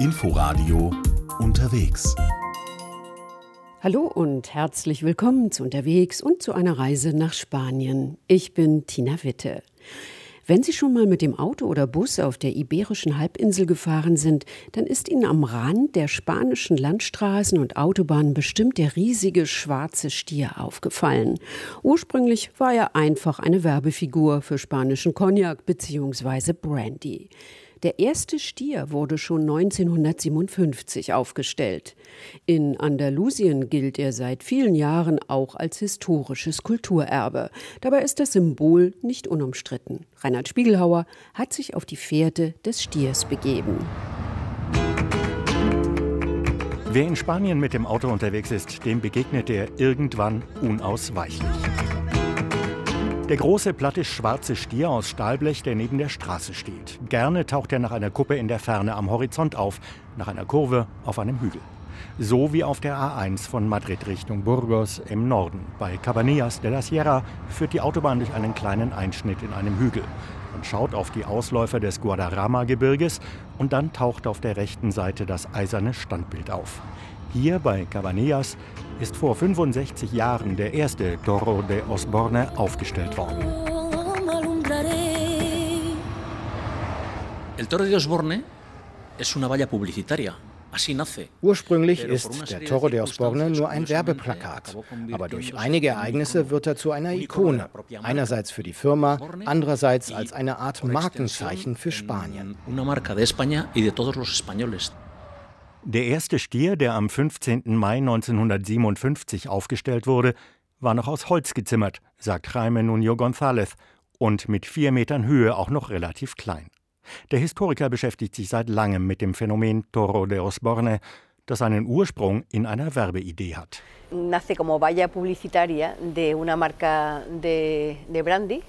Inforadio unterwegs. Hallo und herzlich willkommen zu Unterwegs und zu einer Reise nach Spanien. Ich bin Tina Witte. Wenn Sie schon mal mit dem Auto oder Bus auf der Iberischen Halbinsel gefahren sind, dann ist Ihnen am Rand der spanischen Landstraßen und Autobahnen bestimmt der riesige schwarze Stier aufgefallen. Ursprünglich war er einfach eine Werbefigur für spanischen Cognac bzw. Brandy. Der erste Stier wurde schon 1957 aufgestellt. In Andalusien gilt er seit vielen Jahren auch als historisches Kulturerbe. Dabei ist das Symbol nicht unumstritten. Reinhard Spiegelhauer hat sich auf die Fährte des Stiers begeben. Wer in Spanien mit dem Auto unterwegs ist, dem begegnet er irgendwann unausweichlich. Der große, platte, schwarze Stier aus Stahlblech, der neben der Straße steht. Gerne taucht er nach einer Kuppe in der Ferne am Horizont auf, nach einer Kurve auf einem Hügel. So wie auf der A1 von Madrid Richtung Burgos im Norden. Bei Cabanillas de la Sierra führt die Autobahn durch einen kleinen Einschnitt in einem Hügel. Man schaut auf die Ausläufer des Guadarrama-Gebirges und dann taucht auf der rechten Seite das eiserne Standbild auf. Hier bei Cabanillas ist vor 65 Jahren der erste Toro de Osborne aufgestellt worden. El Toro de Osborne es una valla publicitaria. Ursprünglich ist der Toro de Osborne nur ein Werbeplakat, aber durch einige Ereignisse wird er zu einer Ikone. Einerseits für die Firma, andererseits als eine Art Markenzeichen für Spanien. Der erste Stier, der am 15. Mai 1957 aufgestellt wurde, war noch aus Holz gezimmert, sagt Jaime Nuno González, und mit vier Metern Höhe auch noch relativ klein. Der Historiker beschäftigt sich seit langem mit dem Phänomen Toro de Osborne, das seinen Ursprung in einer Werbeidee hat. Nace como valla publicitaria de una marca de, de brandy,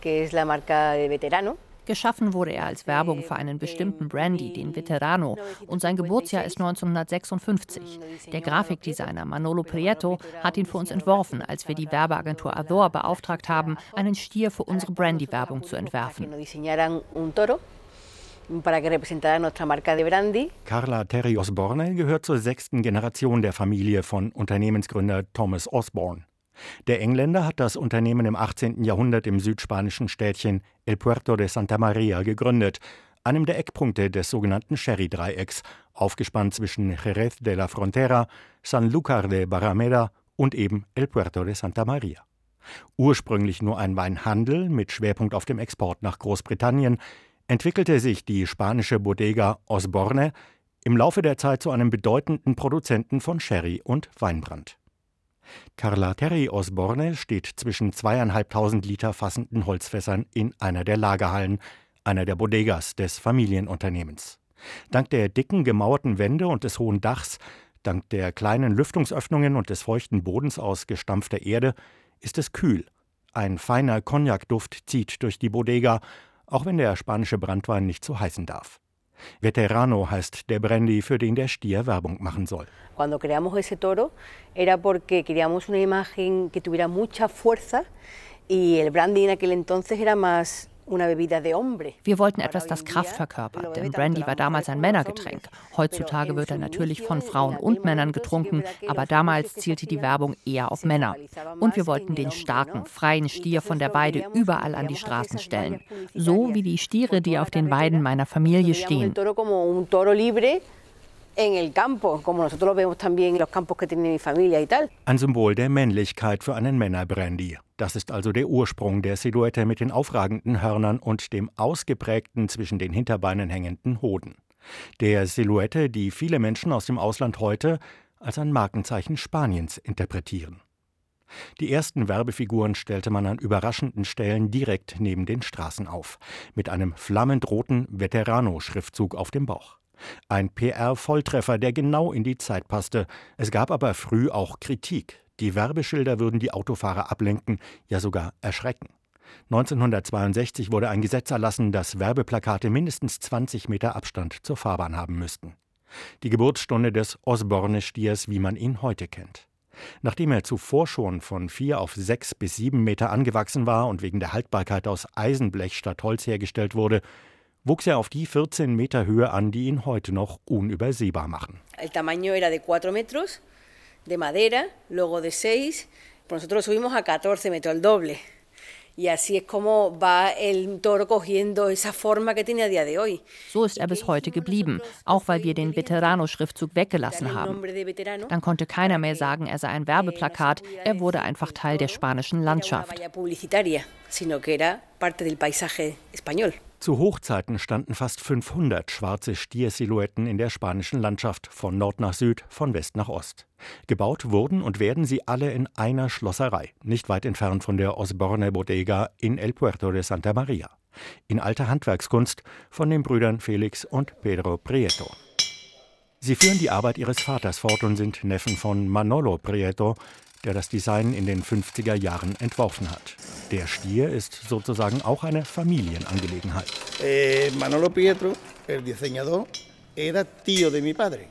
que es la marca de veterano. Geschaffen wurde er als Werbung für einen bestimmten Brandy, den Veterano, und sein Geburtsjahr ist 1956. Der Grafikdesigner Manolo Prieto hat ihn für uns entworfen, als wir die Werbeagentur Ador beauftragt haben, einen Stier für unsere Brandy-Werbung zu entwerfen. Carla Terry Osborne gehört zur sechsten Generation der Familie von Unternehmensgründer Thomas Osborne. Der Engländer hat das Unternehmen im 18. Jahrhundert im südspanischen Städtchen El Puerto de Santa Maria gegründet, einem der Eckpunkte des sogenannten Sherry-Dreiecks, aufgespannt zwischen Jerez de la Frontera, Sanlúcar de Barrameda und eben El Puerto de Santa Maria. Ursprünglich nur ein Weinhandel mit Schwerpunkt auf dem Export nach Großbritannien, entwickelte sich die spanische Bodega Osborne im Laufe der Zeit zu einem bedeutenden Produzenten von Sherry und Weinbrand. Carla Terry Osborne steht zwischen zweieinhalbtausend Liter fassenden Holzfässern in einer der Lagerhallen, einer der Bodegas des Familienunternehmens. Dank der dicken gemauerten Wände und des hohen Dachs, dank der kleinen Lüftungsöffnungen und des feuchten Bodens aus gestampfter Erde ist es kühl. Ein feiner Cognacduft zieht durch die Bodega, auch wenn der spanische Brandwein nicht so heißen darf. Veterano heißt der Brandy, für den der Stier Werbung machen soll. Cuando creamos ese toro era porque queríamos una imagen que tuviera mucha fuerza y el brandy en aquel entonces era más wir wollten etwas, das Kraft verkörpert, denn Brandy war damals ein Männergetränk. Heutzutage wird er natürlich von Frauen und Männern getrunken, aber damals zielte die Werbung eher auf Männer. Und wir wollten den starken, freien Stier von der Weide überall an die Straßen stellen. So wie die Stiere, die auf den Weiden meiner Familie stehen en el campo, como nosotros lo vemos también en los campos que tiene mi familia y tal. Ein Symbol der Männlichkeit für einen Männerbrandy. Das ist also der Ursprung der Silhouette mit den aufragenden Hörnern und dem ausgeprägten zwischen den Hinterbeinen hängenden Hoden. Der Silhouette, die viele Menschen aus dem Ausland heute als ein Markenzeichen Spaniens interpretieren. Die ersten Werbefiguren stellte man an überraschenden Stellen direkt neben den Straßen auf, mit einem flammend roten Veterano-Schriftzug auf dem Bauch. Ein PR-Volltreffer, der genau in die Zeit passte. Es gab aber früh auch Kritik. Die Werbeschilder würden die Autofahrer ablenken, ja sogar erschrecken. 1962 wurde ein Gesetz erlassen, dass Werbeplakate mindestens 20 Meter Abstand zur Fahrbahn haben müssten. Die Geburtsstunde des Osborne-Stiers, wie man ihn heute kennt. Nachdem er zuvor schon von vier auf sechs bis sieben Meter angewachsen war und wegen der Haltbarkeit aus Eisenblech statt Holz hergestellt wurde, wuchs er auf die 14 Meter Höhe an, die ihn heute noch unübersehbar machen. El tamaño era de 4 metros, de madera, luego de 6. Nosotros subimos a 14 metros, el doble. Y así es como va el toro cogiendo esa forma que tiene a día de hoy. So ist er bis heute geblieben, auch weil wir den Veterano-Schriftzug weggelassen haben. Dann konnte keiner mehr sagen, er sei ein Werbeplakat, er wurde einfach Teil der spanischen Landschaft. Zu Hochzeiten standen fast 500 schwarze Stiersilhouetten in der spanischen Landschaft, von Nord nach Süd, von West nach Ost. Gebaut wurden und werden sie alle in einer Schlosserei, nicht weit entfernt von der Osborne Bodega in El Puerto de Santa Maria. In alter Handwerkskunst von den Brüdern Felix und Pedro Prieto. Sie führen die Arbeit ihres Vaters fort und sind Neffen von Manolo Prieto, der das Design in den 50er Jahren entworfen hat. Der Stier ist sozusagen auch eine Familienangelegenheit. Eh, Manolo Pietro, el diseñador, era tío de mi padre.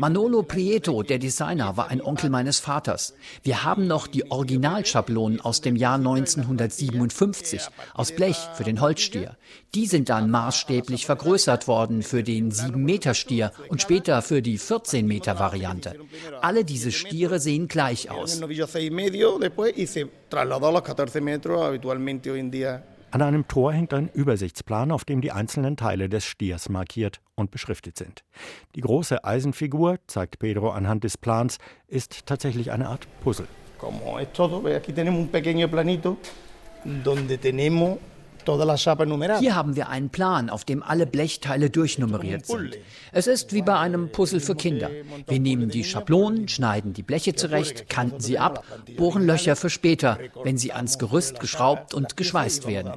Manolo Prieto, der Designer, war ein Onkel meines Vaters. Wir haben noch die Originalschablonen aus dem Jahr 1957 aus Blech für den Holzstier. Die sind dann maßstäblich vergrößert worden für den 7-Meter-Stier und später für die 14-Meter-Variante. Alle diese Stiere sehen gleich aus. An einem Tor hängt ein Übersichtsplan, auf dem die einzelnen Teile des Stiers markiert und beschriftet sind. Die große Eisenfigur, zeigt Pedro anhand des Plans, ist tatsächlich eine Art Puzzle. Como es todo, aquí tenemos un pequeño planito donde tenemos hier haben wir einen Plan, auf dem alle Blechteile durchnummeriert sind. Es ist wie bei einem Puzzle für Kinder. Wir nehmen die Schablonen, schneiden die Bleche zurecht, kanten sie ab, bohren Löcher für später, wenn sie ans Gerüst geschraubt und geschweißt werden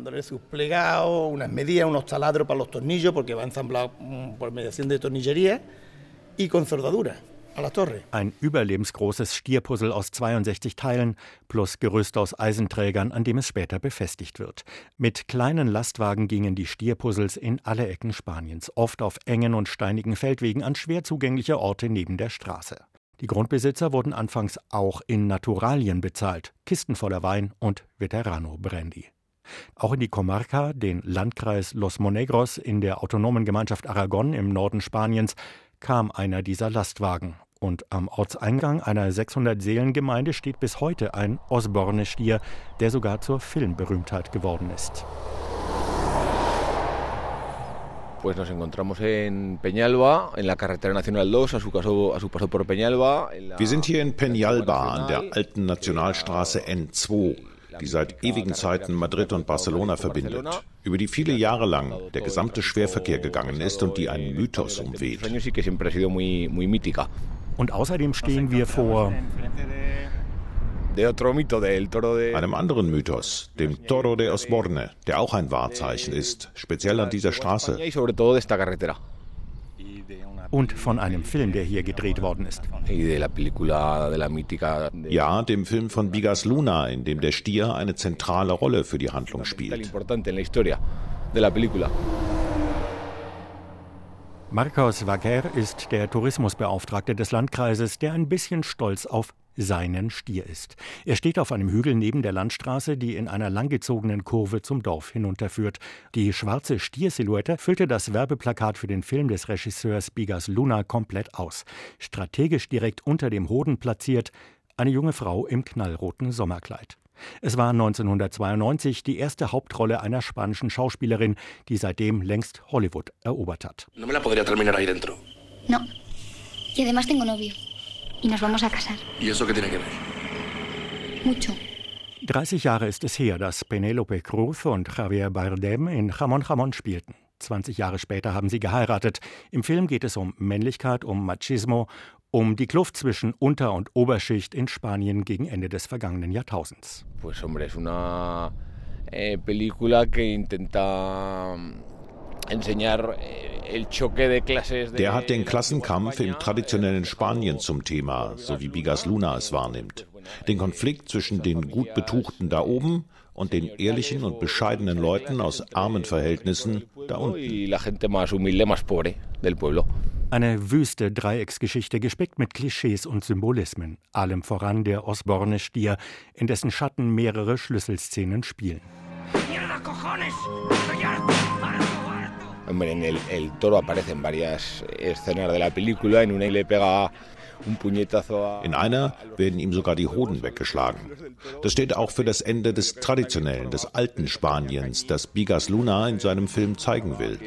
y con soldadura. Ein überlebensgroßes Stierpuzzle aus 62 Teilen plus Gerüst aus Eisenträgern, an dem es später befestigt wird. Mit kleinen Lastwagen gingen die Stierpuzzles in alle Ecken Spaniens, oft auf engen und steinigen Feldwegen an schwer zugängliche Orte neben der Straße. Die Grundbesitzer wurden anfangs auch in Naturalien bezahlt, Kisten voller Wein und Veterano Brandy. Auch in die Comarca, den Landkreis Los Monegros in der autonomen Gemeinschaft Aragon im Norden Spaniens, kam einer dieser Lastwagen und am Ortseingang einer 600-Seelen-Gemeinde steht bis heute ein Osborne-Stier, der sogar zur Filmberühmtheit geworden ist. Pues nos encontramos en Peñalba, en la carretera nacional 2, a su, caso, a su paso por Peñalba. Wir sind hier in Peñalba an der alten Nationalstraße N2 die seit ewigen Zeiten Madrid und Barcelona verbindet, über die viele Jahre lang der gesamte Schwerverkehr gegangen ist und die einen Mythos umweht. Und außerdem stehen wir vor einem anderen Mythos, dem Toro de Osborne, der auch ein Wahrzeichen ist, speziell an dieser Straße und von einem Film, der hier gedreht worden ist. Ja, dem Film von Bigas Luna, in dem der Stier eine zentrale Rolle für die Handlung spielt. Marcos Vaquer ist der Tourismusbeauftragte des Landkreises, der ein bisschen stolz auf seinen Stier ist. Er steht auf einem Hügel neben der Landstraße, die in einer langgezogenen Kurve zum Dorf hinunterführt. Die schwarze Stiersilhouette füllte das Werbeplakat für den Film des Regisseurs Bigas Luna komplett aus. Strategisch direkt unter dem Hoden platziert, eine junge Frau im knallroten Sommerkleid. Es war 1992 die erste Hauptrolle einer spanischen Schauspielerin, die seitdem längst Hollywood erobert hat. No me la podría terminar ahí dentro. No. Y además tengo novio y nos vamos a casar. ¿Y eso qué tiene que ver? Mucho. 30 Jahre ist es her, dass Penelope Cruz und Javier Bardem in Jamón Jamón spielten. 20 Jahre später haben sie geheiratet. Im Film geht es um Männlichkeit, um Machismo, um die Kluft zwischen Unter- und Oberschicht in Spanien gegen Ende des vergangenen Jahrtausends. Pues hombre, es una eh, película que intenta Eh, Der hat den Klassenkampf im traditionellen Spanien zum Thema, so wie Bigas Luna es wahrnimmt. Den Konflikt zwischen den gut Betuchten da oben und den ehrlichen und bescheidenen Leuten aus armen Verhältnissen da unten. Eine wüste Dreiecksgeschichte gespickt mit Klischees und Symbolismen, allem voran der Osborne-Stier, in dessen Schatten mehrere Schlüsselszenen spielen. En el, el toro aparece en varias escenas de la película, en una le pega in einer werden ihm sogar die Hoden weggeschlagen. Das steht auch für das Ende des traditionellen, des alten Spaniens, das Bigas Luna in seinem Film zeigen will.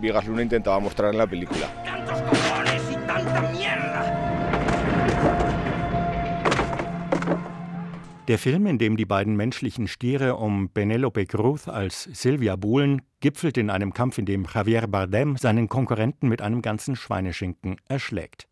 Bigas Luna intentaba mostrar en la película. Der Film, in dem die beiden menschlichen Stiere um Penelope Cruz als Silvia buhlen, gipfelt in einem Kampf, in dem Javier Bardem seinen Konkurrenten mit einem ganzen Schweineschinken erschlägt.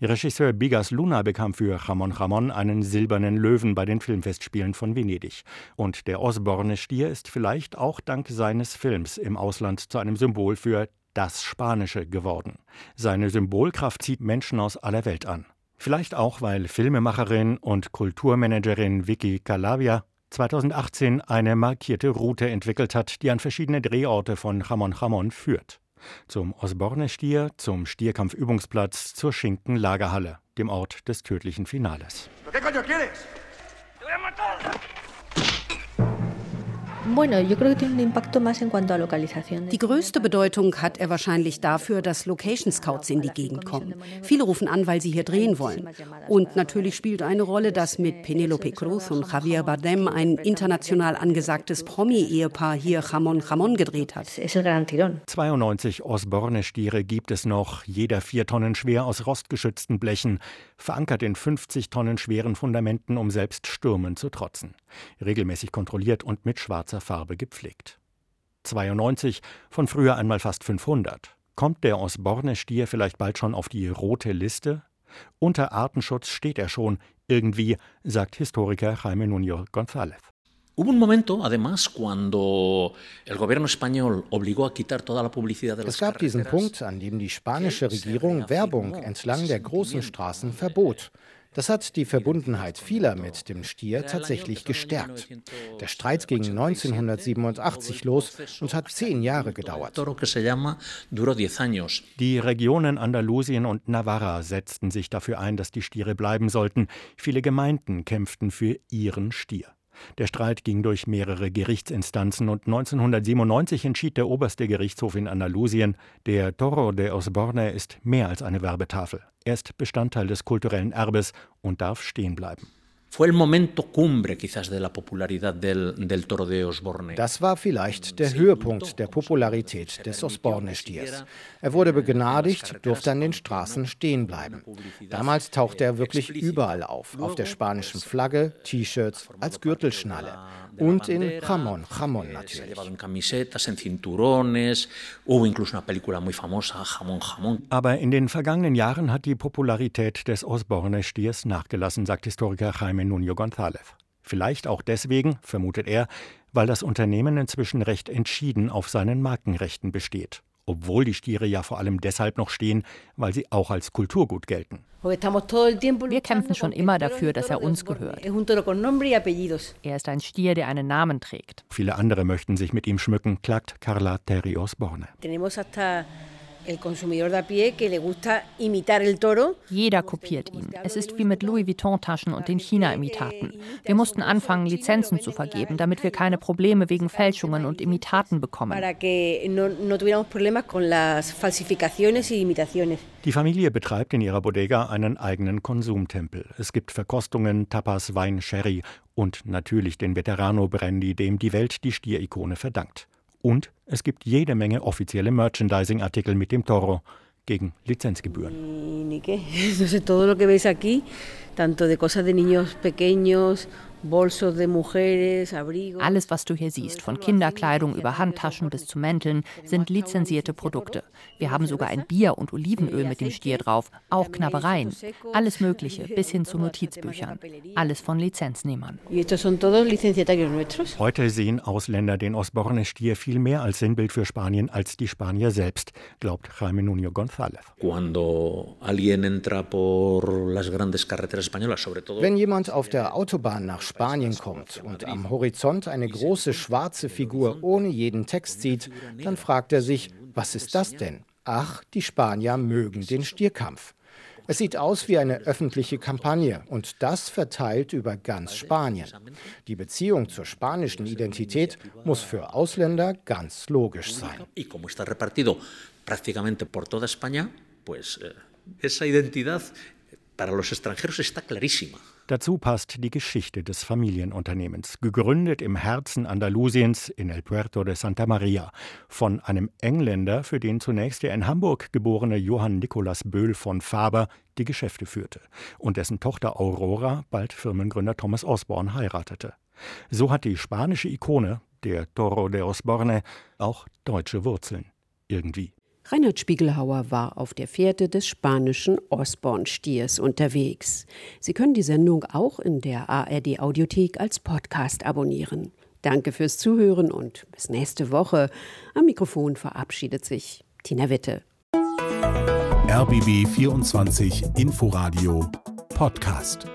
Regisseur Bigas Luna bekam für Ramon Ramon einen silbernen Löwen bei den Filmfestspielen von Venedig. Und der Osborne Stier ist vielleicht auch dank seines Films im Ausland zu einem Symbol für das Spanische geworden. Seine Symbolkraft zieht Menschen aus aller Welt an. Vielleicht auch, weil Filmemacherin und Kulturmanagerin Vicky Calavia 2018 eine markierte Route entwickelt hat, die an verschiedene Drehorte von Ramon Ramon führt. Zum Osborne-Stier, zum Stierkampfübungsplatz, zur Schinken-Lagerhalle, dem Ort des tödlichen Finales. Die größte Bedeutung hat er wahrscheinlich dafür, dass Location Scouts in die Gegend kommen. Viele rufen an, weil sie hier drehen wollen. Und natürlich spielt eine Rolle, dass mit Penelope Cruz und Javier Bardem ein international angesagtes Promi-Ehepaar hier Jamon Jamon gedreht hat. 92 Osborne-Stiere gibt es noch, jeder vier Tonnen schwer aus rostgeschützten Blechen, verankert in 50 Tonnen schweren Fundamenten, um selbst Stürmen zu trotzen. Regelmäßig kontrolliert und mit schwarzer schwarzer Farbe gepflegt. 92 von früher einmal fast 500. Kommt der Osborne-Stier vielleicht bald schon auf die rote Liste? Unter Artenschutz steht er schon, irgendwie, sagt Historiker Jaime Nuño González. Hubo un momento, además, cuando el gobierno español obligó a quitar toda la publicidad de las Es gab diesen Punkt, an dem die spanische Regierung Werbung entlang der großen Straßen verbot. Das hat die Verbundenheit vieler mit dem Stier tatsächlich gestärkt. Der Streit ging 1987 los und hat zehn Jahre gedauert. Die Regionen Andalusien und Navarra setzten sich dafür ein, dass die Stiere bleiben sollten. Viele Gemeinden kämpften für ihren Stier. Der Streit ging durch mehrere Gerichtsinstanzen und 1997 entschied der oberste Gerichtshof in Andalusien, der Toro de Osborne ist mehr als eine Werbetafel. Er ist Bestandteil des kulturellen Erbes und darf stehen bleiben. Fue el momento cumbre quizás de la popularidad del, del toro de Osborne. Das war vielleicht der Höhepunkt der Popularität des Osborne-Stiers. Er wurde begnadigt, durfte an den Straßen stehen bleiben. Damals tauchte er wirklich überall auf, auf der spanischen Flagge, T-Shirts, als Gürtelschnalle und in Jamón, Jamón natürlich. Aber in den vergangenen Jahren hat die Popularität des Osborne-Stiers nachgelassen, sagt Historiker Jaime Nuño González. Vielleicht auch deswegen, vermutet er, weil das Unternehmen inzwischen recht entschieden auf seinen Markenrechten besteht obwohl die Stiere ja vor allem deshalb noch stehen, weil sie auch als Kulturgut gelten. Wir kämpfen schon immer dafür, dass er uns gehört. Er ist ein Stier, der einen Namen trägt. Viele andere möchten sich mit ihm schmücken, klagt Carla Terrios Borne. Jeder kopiert ihn. Es ist wie mit Louis Vuitton-Taschen und den China-Imitaten. Wir mussten anfangen, Lizenzen zu vergeben, damit wir keine Probleme wegen Fälschungen und Imitaten bekommen. Die Familie betreibt in ihrer Bodega einen eigenen Konsumtempel. Es gibt Verkostungen, Tapas, Wein, Sherry und natürlich den Veterano Brandy, dem die Welt die Stierikone verdankt. Und es gibt jede Menge offizielle Merchandising-Artikel mit dem Toro gegen Lizenzgebühren. Todo lo que veis aquí, tanto de cosas de niños pequeños, alles, was du hier siehst, von Kinderkleidung über Handtaschen bis zu Mänteln, sind lizenzierte Produkte. Wir haben sogar ein Bier und Olivenöl mit dem Stier drauf, auch Knabbereien, alles Mögliche, bis hin zu Notizbüchern. Alles von Lizenznehmern. Heute sehen Ausländer den Osborne-Stier viel mehr als Sinnbild für Spanien als die Spanier selbst, glaubt Jaime Nuño González. Wenn jemand auf der Autobahn nach Spanien kommt und am Horizont eine große schwarze Figur ohne jeden Text sieht, dann fragt er sich, was ist das denn? Ach, die Spanier mögen den Stierkampf. Es sieht aus wie eine öffentliche Kampagne und das verteilt über ganz Spanien. Die Beziehung zur spanischen Identität muss für Ausländer ganz logisch sein. esa identidad para los extranjeros está clarísima. Dazu passt die Geschichte des Familienunternehmens, gegründet im Herzen Andalusiens in El Puerto de Santa Maria von einem Engländer, für den zunächst der in Hamburg geborene Johann Nicolas Böhl von Faber die Geschäfte führte und dessen Tochter Aurora bald Firmengründer Thomas Osborne heiratete. So hat die spanische Ikone, der Toro de Osborne, auch deutsche Wurzeln. Irgendwie. Reinhard Spiegelhauer war auf der Fährte des spanischen Osborne-Stiers unterwegs. Sie können die Sendung auch in der ARD-Audiothek als Podcast abonnieren. Danke fürs Zuhören und bis nächste Woche. Am Mikrofon verabschiedet sich Tina Witte. RBB 24 Inforadio Podcast.